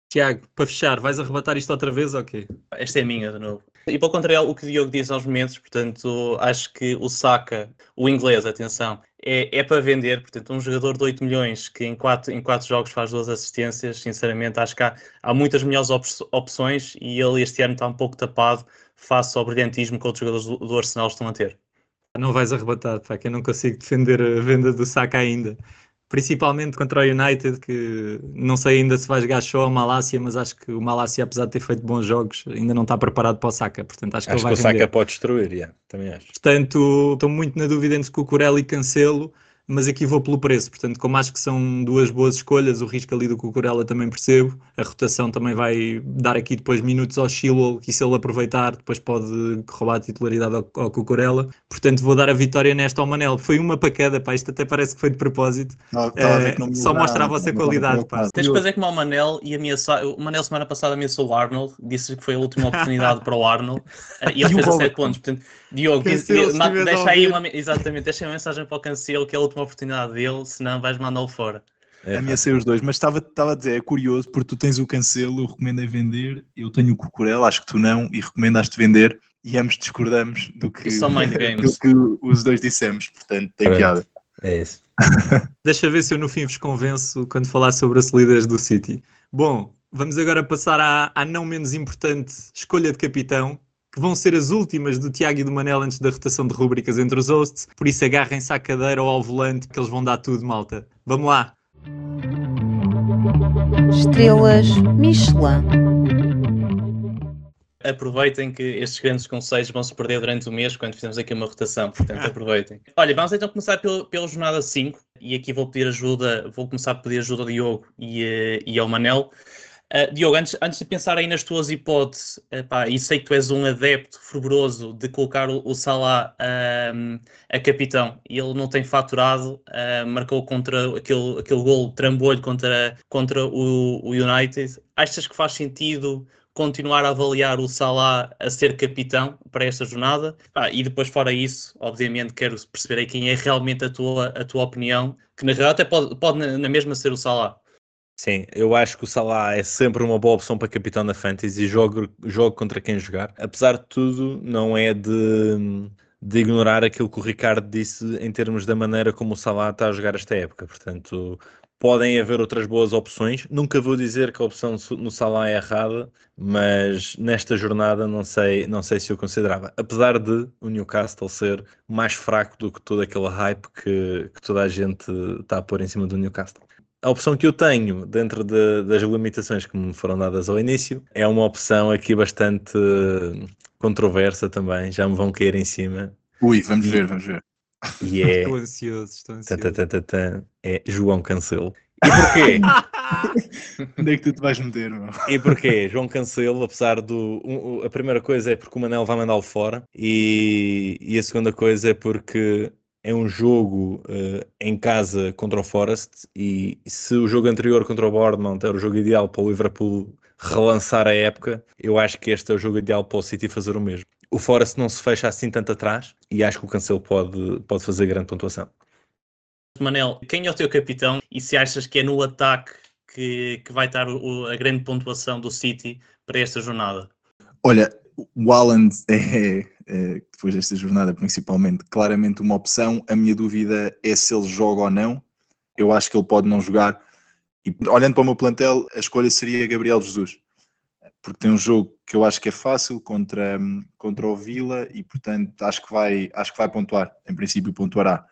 Tiago, para fechar, vais arrebatar isto outra vez ou quê? Esta é minha de novo. E para contrariar o que o Diogo disse aos momentos, portanto, acho que o Saka, o inglês, atenção, é, é para vender. Portanto, um jogador de 8 milhões que em 4, em quatro jogos faz duas assistências, sinceramente, acho que há, há muitas melhores op opções e ele este ano está um pouco tapado face ao brilhantismo que outros jogadores do, do Arsenal estão a ter. Não vais arrebatar, pá, que eu não consigo defender a venda do Saka ainda. Principalmente contra o United, que não sei ainda se vai jogar só a Malásia, mas acho que o Malásia, apesar de ter feito bons jogos, ainda não está preparado para o Saka, portanto acho que Acho ele que vai o render. Saka pode destruir, yeah, também acho. Portanto, estou muito na dúvida entre Cucurella e Cancelo. Mas aqui vou pelo preço. Portanto, como acho que são duas boas escolhas, o risco ali do Cucurella também percebo. A rotação também vai dar aqui depois minutos ao Chilwell, que se ele aproveitar, depois pode roubar a titularidade ao, ao Cucurella. Portanto, vou dar a vitória nesta ao Manel. Foi uma para cada, pá, isto até parece que foi de propósito. Não, me só mostra a vossa qualidade, pá. Tens que fazer como o Manel e ameaçar. O Manel semana passada ameaçou o Arnold, disse que foi a última oportunidade para o Arnold (laughs) e ele E fez a Robert. 7 pontos. Portanto, Diogo, Cancelo, deixa aí uma, exatamente, deixa aí uma mensagem para o Cancelo que é a última oportunidade dele, senão vais mandá-lo fora. É, Ameacei os dois, mas estava, estava a dizer, é curioso porque tu tens o cancelo, eu recomendo é vender, eu tenho o Cucurella, acho que tu não, e recomendaste vender, e ambos discordamos do que, (laughs) do que os dois dissemos, portanto tem Pronto. piada. é isso. (laughs) Deixa ver se eu no fim vos convenço quando falar sobre a solidez do City. Bom, vamos agora passar à, à não menos importante escolha de capitão, que vão ser as últimas do Tiago e do Manel antes da rotação de rúbricas entre os hosts. Por isso agarrem-se à cadeira ou ao volante que eles vão dar tudo, malta. Vamos lá. Estrelas Michelin. Aproveitem que estes grandes conselhos vão se perder durante o mês quando fizermos aqui uma rotação, portanto (laughs) aproveitem. Olha, vamos então começar pelo, pela jornada 5 e aqui vou pedir ajuda, vou começar a pedir ajuda ao Diogo e, eh, e ao Manel. Uh, Diogo, antes, antes de pensar aí nas tuas hipóteses, epá, e sei que tu és um adepto fervoroso de colocar o, o Salah a capitão, e ele não tem faturado, ah, marcou contra aquele, aquele gol trambolho contra, contra o, o United. Achas que faz sentido continuar a avaliar o Salah a ser capitão para esta jornada? E depois, fora isso, obviamente quero perceber aí quem é realmente a tua, a tua opinião, que na realidade até pode, pode na mesma ser o Salah. Sim, eu acho que o Salah é sempre uma boa opção para capitão na Fantasy. Jogo, jogo contra quem jogar. Apesar de tudo, não é de, de ignorar aquilo que o Ricardo disse em termos da maneira como o Salah está a jogar esta época. Portanto, podem haver outras boas opções. Nunca vou dizer que a opção no Salah é errada, mas nesta jornada não sei, não sei se eu considerava. Apesar de o Newcastle ser mais fraco do que todo aquele hype que, que toda a gente está a pôr em cima do Newcastle. A opção que eu tenho, dentro de- das limitações que me foram dadas ao início, é uma opção aqui bastante eh, controversa também, já me vão cair em cima, Ui, vamos ver, vamos ver. e é, (laughs) Estou ansioso, estou ansioso. tã, tã, tã, é João Cancelo. E porquê? (laughs) Onde é que tu te vais meter, meu? E porquê? João Cancelo, apesar do. um- a primeira coisa é porque o Manel vai mandá-lo fora, e, e a segunda coisa é porque é um jogo eh, em casa contra o Forest, e se o jogo anterior contra o Bournemouth era o jogo ideal para o Liverpool relançar a época, eu acho que este é o jogo ideal para o City fazer o mesmo. O Forest não se fecha assim tanto atrás, e acho que o Cancelo pode, pode fazer grande pontuação. Manel, quem é o teu capitão e se achas que é no ataque que, que vai estar o- a grande pontuação do City para esta jornada? Olha, o Haaland é, depois desta jornada, principalmente, claramente uma opção. A minha dúvida é se ele joga ou não. Eu acho que ele pode não jogar. E olhando para o meu plantel, a escolha seria Gabriel Jesus, porque tem um jogo que eu acho que é fácil contra, contra o Vila e, portanto, acho que vai, acho que vai pontuar. Em princípio, pontuará.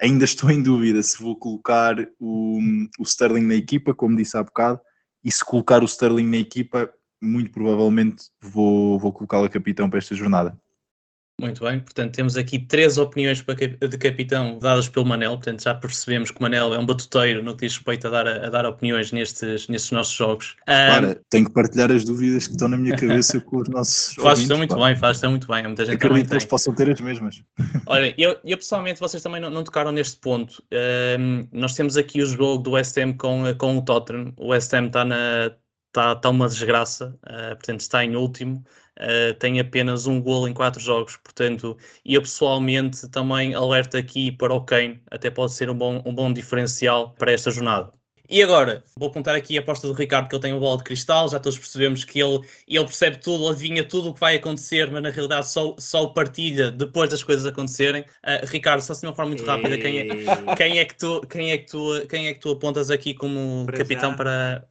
Ainda estou em dúvida se vou colocar o, o Sterling na equipa, como disse há bocado, e se colocar o Sterling na equipa, muito provavelmente vou, vou colocá-lo a capitão para esta jornada. Muito bem, portanto temos aqui três opiniões para de capitão dadas pelo Manel, portanto já percebemos que o Manel é um batuteiro no que diz respeito a dar, a dar opiniões nestes, nestes nossos jogos. Ah, Claro, tenho que partilhar as dúvidas que estão na minha cabeça (laughs) com os nossos Fazes ouvintes, muito pá. bem, fazes muito bem, muita gente Acredito que eles possam ter as mesmas. (laughs) Olha, eu, eu pessoalmente, vocês também não, não tocaram neste ponto. Ahm, nós temos aqui o jogo do West Ham com, com o Tottenham. O West Ham está na está tá uma desgraça, ah, portanto está em último. Ah, tem apenas um gol em quatro jogos, portanto, e eu pessoalmente também alerto aqui para o Kane, até pode ser um bom, um bom diferencial para esta jornada. E agora, vou apontar aqui a aposta do Ricardo, que ele tem uma bola de cristal, já todos percebemos que ele, ele percebe tudo, adivinha tudo o que vai acontecer, mas na realidade só, só o partilha depois das coisas acontecerem. Ah, Ricardo, só assim de uma forma muito rápida, quem é, quem é, que, tu, quem, é que, tu, quem é que tu apontas aqui como Para capitão já. para...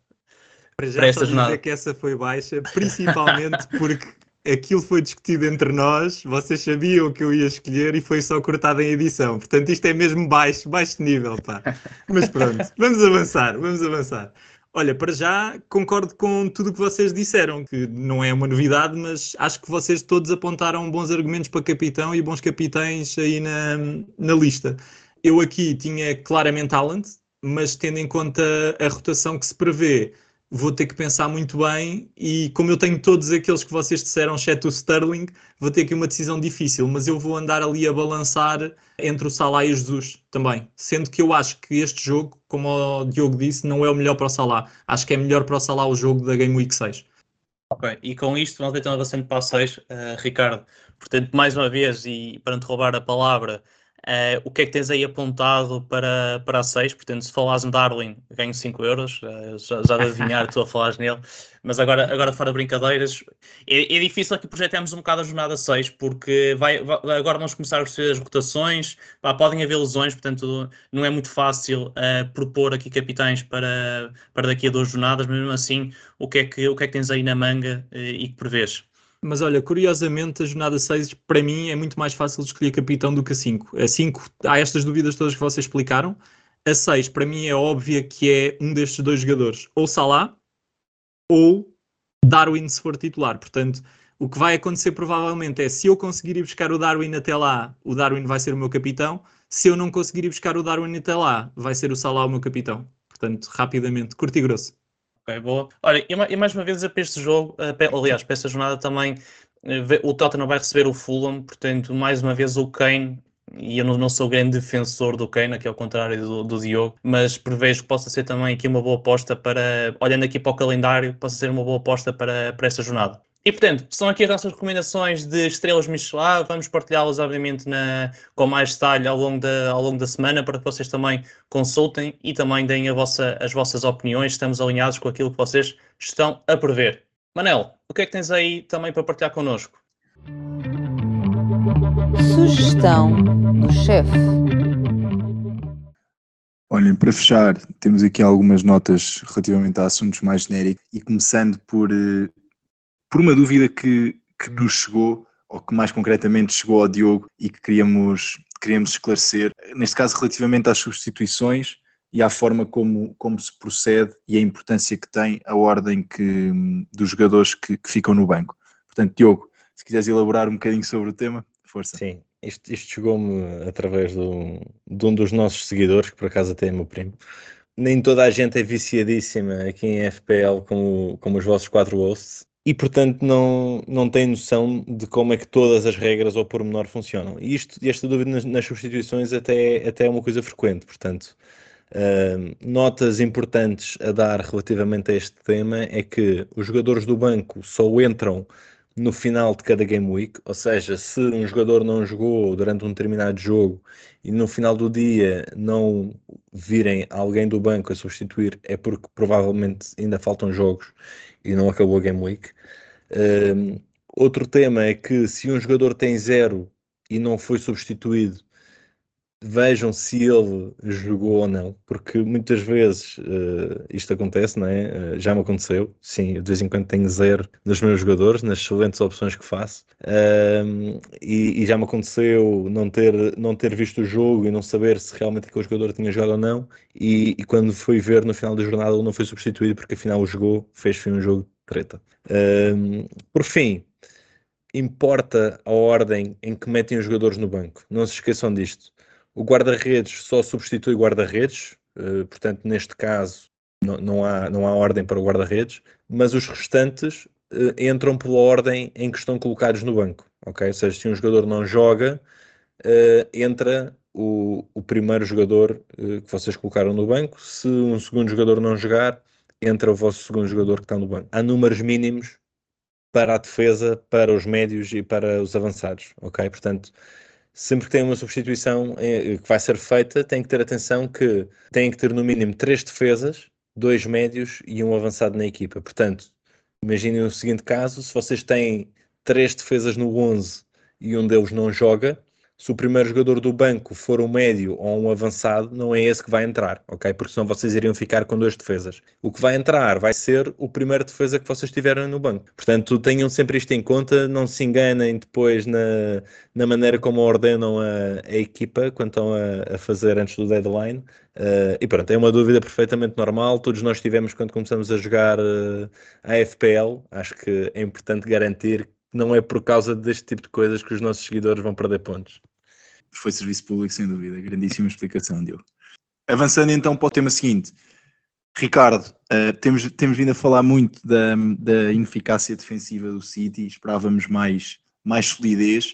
Para já para esta só dizer jornada. que essa foi baixa, principalmente porque aquilo foi discutido entre nós, vocês sabiam que eu ia escolher e foi só cortado em edição. Portanto, isto é mesmo baixo, baixo nível, pá. (laughs) Mas pronto, vamos avançar, vamos avançar. Olha, para já concordo com tudo o que vocês disseram, que não é uma novidade, mas acho que vocês todos apontaram bons argumentos para capitão e bons capitães aí na, na lista. eu aqui tinha claramente Haaland, mas tendo em conta a rotação que se prevê, vou ter que pensar muito bem e como eu tenho todos aqueles que vocês disseram, exceto o Sterling, vou ter aqui uma decisão difícil, mas eu vou andar ali a balançar entre o Salah e o Jesus também, sendo que eu acho que este jogo, como o Diogo disse, não é o melhor para o Salah, acho que é melhor para o Salah o jogo da Game Week 6. Ok, e com isto vamos então avançando para a 6, uh, Ricardo, portanto mais uma vez e para não te roubar a palavra, Uh, o que é que tens aí apontado para, para a 6? Portanto, se falares no Darwin, ganho 5 euros, uh, já, já de adivinhar, (laughs) tu a falares nele. Mas agora, agora fora brincadeiras, é, é difícil aqui projetemos um bocado a jornada 6, porque vai, vai, agora vamos começar a receber as rotações, pá, podem haver lesões, portanto não é muito fácil uh, propor aqui capitães para, para daqui a duas jornadas, mas mesmo assim, o que é que, o que, é que tens aí na manga e que prevês? Mas olha, curiosamente, a jornada 6 para mim é muito mais fácil de escolher capitão do que a 5. A 5 há estas dúvidas todas que vocês explicaram. A 6 para mim é óbvia que é um destes dois jogadores, ou Salah ou Darwin se for titular. Portanto, o que vai acontecer provavelmente é se eu conseguir ir buscar o Darwin até lá, o Darwin vai ser o meu capitão. Se eu não conseguir ir buscar o Darwin até lá, vai ser o Salah o meu capitão. Portanto, rapidamente, curto e grosso. Ok, boa. Olha, e, mais uma vez para este jogo, aliás, para esta jornada também, eh, o Tottenham vai receber o Fulham, portanto, mais uma vez o Kane, e eu não, sou grande defensor do Kane, aqui ao contrário do, do Diogo, mas prevejo que possa ser também aqui uma boa aposta para, olhando aqui para o calendário, possa ser uma boa aposta para, para esta jornada. E portanto, são aqui as nossas recomendações de estrelas Michelin. Vamos partilhá-las, obviamente, na, com mais detalhe ao longo, da, ao longo da semana para que vocês também consultem e também deem vossa, as vossas opiniões. Estamos alinhados com aquilo que vocês estão a prever. Manel, o que é que tens aí também para partilhar connosco? Sugestão do chefe. Olhem, para fechar, temos aqui algumas notas relativamente a assuntos mais genéricos e começando por uh, por uma dúvida que, que nos chegou, ou que mais concretamente chegou ao Diogo e que queríamos, queríamos esclarecer, neste caso relativamente às substituições e à forma como, como se procede e a importância que tem a ordem que, dos jogadores que, que ficam no banco. Portanto, Diogo, se quiseres elaborar um bocadinho sobre o tema, força. Sim, isto, isto chegou-me através de um, de um dos nossos seguidores, que por acaso até é meu primo. Nem toda a gente é viciadíssima aqui em FPL como, como os vossos quatro hosts, e portanto não, não tem noção de como é que todas as regras ao pormenor funcionam. E isto, esta dúvida nas, nas substituições até, até é uma coisa frequente, portanto, uh, notas importantes a dar relativamente a este tema é que os jogadores do banco só entram no final de cada game week, ou seja, se um jogador não jogou durante um determinado jogo e no final do dia não virem alguém do banco a substituir, é porque provavelmente ainda faltam jogos e não acabou a Game Week. Um, outro tema é que se um jogador tem zero e não foi substituído, vejam se ele jogou ou não, porque muitas vezes uh, isto acontece, não é? Uh, já me aconteceu, sim, de vez em quando tenho zero nos meus jogadores, nas excelentes opções que faço, uh, e, e, já me aconteceu não ter, não ter visto o jogo e não saber se realmente aquele jogador tinha jogado ou não, e, e quando fui ver no final da jornada ele não foi substituído porque afinal jogou, fez foi um jogo de treta. por fim, importa a ordem em que metem os jogadores no banco. Não se esqueçam disto. O guarda-redes só substitui guarda-redes, uh, portanto, neste caso, não, não, há, não há ordem para o guarda-redes, mas os restantes uh, entram pela ordem em que estão colocados no banco. ok? Ou seja, se um jogador não joga, uh, entra o, o, primeiro jogador que vocês colocaram no banco. Se um segundo jogador não jogar, entra o vosso segundo jogador que está no banco. Há números mínimos para a defesa, para os médios e para os avançados, ok? Portanto, sempre que tem uma substituição eh, que vai ser feita, tem que ter atenção que tem que ter no mínimo três defesas, dois médios e um avançado na equipa. Portanto, imaginem o seguinte caso: se vocês têm três defesas no 11 e um deles não joga, se o primeiro jogador do banco for um médio ou um avançado, não é esse que vai entrar, ok? Porque senão vocês iriam ficar com duas defesas. O que vai entrar vai ser o primeiro defesa que vocês tiverem no banco. Portanto, tenham sempre isto em conta, não se enganem depois na, na maneira como ordenam a, a equipa quando estão a, a, fazer antes do deadline. Uh, e pronto, é uma dúvida perfeitamente normal. Todos nós tivemos quando começamos a jogar uh, a FPL. Acho que é importante garantir não é por causa deste tipo de coisas que os nossos seguidores vão perder pontos. foi serviço público, sem dúvida. Grandíssima explicação, Diogo. Avançando então para o tema seguinte. Ricardo, uh, temos, temos vindo a falar muito da, da ineficácia defensiva do City, esperávamos mais, mais solidez,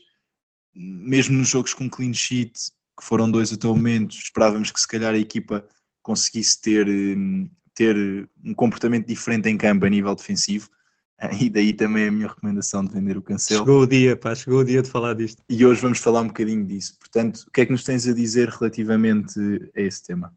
mesmo nos jogos com clean sheet, que foram dois até o momento, esperávamos que se calhar a equipa conseguisse ter, hum, ter um comportamento diferente em campo a nível defensivo. E daí também a minha recomendação de vender o cancelo. Chegou o dia, pá, chegou o dia de falar disto. E hoje vamos falar um bocadinho disso. Portanto, o que é que nos tens a dizer relativamente a esse tema?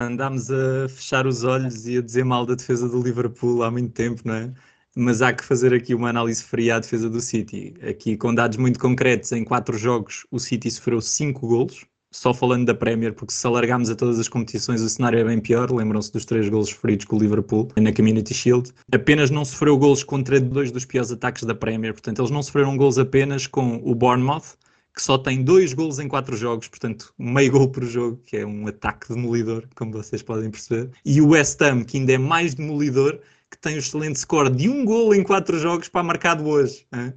Andámos a fechar os olhos e a dizer mal da defesa do Liverpool há muito tempo, não é? Mas há que fazer aqui uma análise fria à defesa do City. Aqui com dados muito concretos, em quatro jogos o City sofreu cinco golos, só falando da Premier, porque se alargarmos a todas as competições o cenário é bem pior. Lembram-se dos três golos sofridos com o Liverpool na Community Shield. Apenas não sofreu golos contra dois dos piores ataques da Premier, portanto, eles não sofreram golos apenas com o Bournemouth, que só tem dois golos em quatro jogos, portanto, meio gol por jogo, que é um ataque demolidor, como vocês podem perceber. E o West Ham, que ainda é mais demolidor, que tem o excelente score de um gol em quatro jogos para marcado hoje. Hein?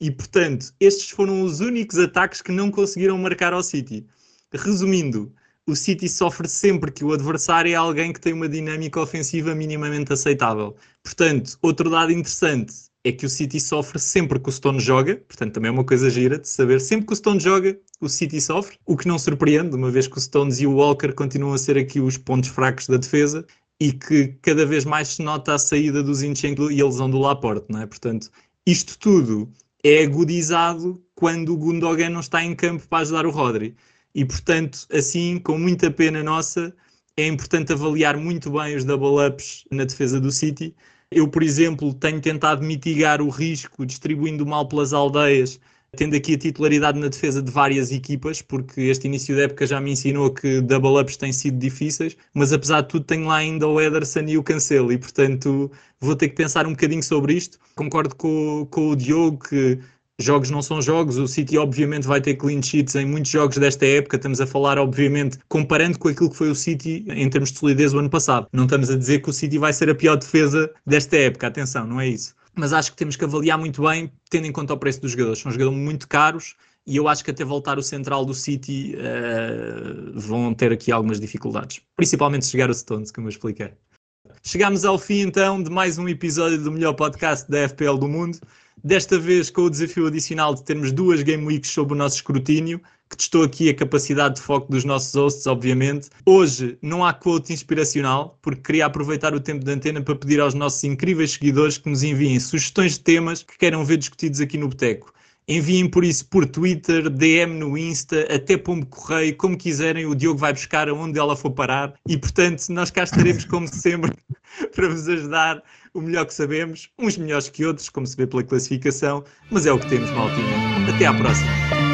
E, portanto, estes foram os únicos ataques que não conseguiram marcar ao City. Resumindo, o City sofre sempre que o adversário é alguém que tem uma dinâmica ofensiva minimamente aceitável. Portanto, outro dado interessante é que o City sofre sempre que o Stone joga, portanto também é uma coisa gira de saber, sempre que o Stone joga, o City sofre, o que não surpreende, uma vez que o Stones e o Walker continuam a ser aqui os pontos fracos da defesa e que cada vez mais se nota a saída do Zinchenko e a lesão do Laporte, não é? Portanto, isto tudo é agudizado quando o Gundogan não está em campo para ajudar o Rodri e, portanto, assim, com muita pena nossa, é importante avaliar muito bem os double-ups na defesa do City. Eu, por exemplo, tenho tentado mitigar o risco distribuindo mal pelas aldeias, tendo aqui a titularidade na defesa de várias equipas, porque este início da época já me ensinou que double-ups têm sido difíceis, mas apesar de tudo tenho lá ainda o Ederson e o Cancelo, e portanto vou ter que pensar um bocadinho sobre isto. Concordo com, com o Diogo que jogos não são jogos, o City obviamente vai ter clean sheets em muitos jogos desta época, estamos a falar obviamente comparando com aquilo que foi o City em termos de solidez o ano passado. Não estamos a dizer que o City vai ser a pior defesa desta época, atenção, não é isso. Mas acho que temos que avaliar muito bem, tendo em conta o preço dos jogadores. São jogadores muito caros e eu acho que até voltar o central do City uh, vão ter aqui algumas dificuldades. Principalmente chegar o Stones, como eu expliquei. Chegamos ao fim então de mais um episódio do melhor podcast da FPL do mundo. Desta vez com o desafio adicional de termos duas Game Weeks sob o nosso escrutínio, que testou aqui a capacidade de foco dos nossos hosts, obviamente. Hoje não há quote inspiracional, porque queria aproveitar o tempo de antena para pedir aos nossos incríveis seguidores que nos enviem sugestões de temas que queiram ver discutidos aqui no Boteco. Enviem por isso por Twitter, DM no Insta, até Pombo Correio, como quiserem, o Diogo vai buscar aonde ela for parar e, portanto, nós cá estaremos, como (laughs) sempre, (laughs) para vos ajudar o melhor que sabemos, uns melhores que outros, como se vê pela classificação, mas é o que temos, maltinha. Até à próxima.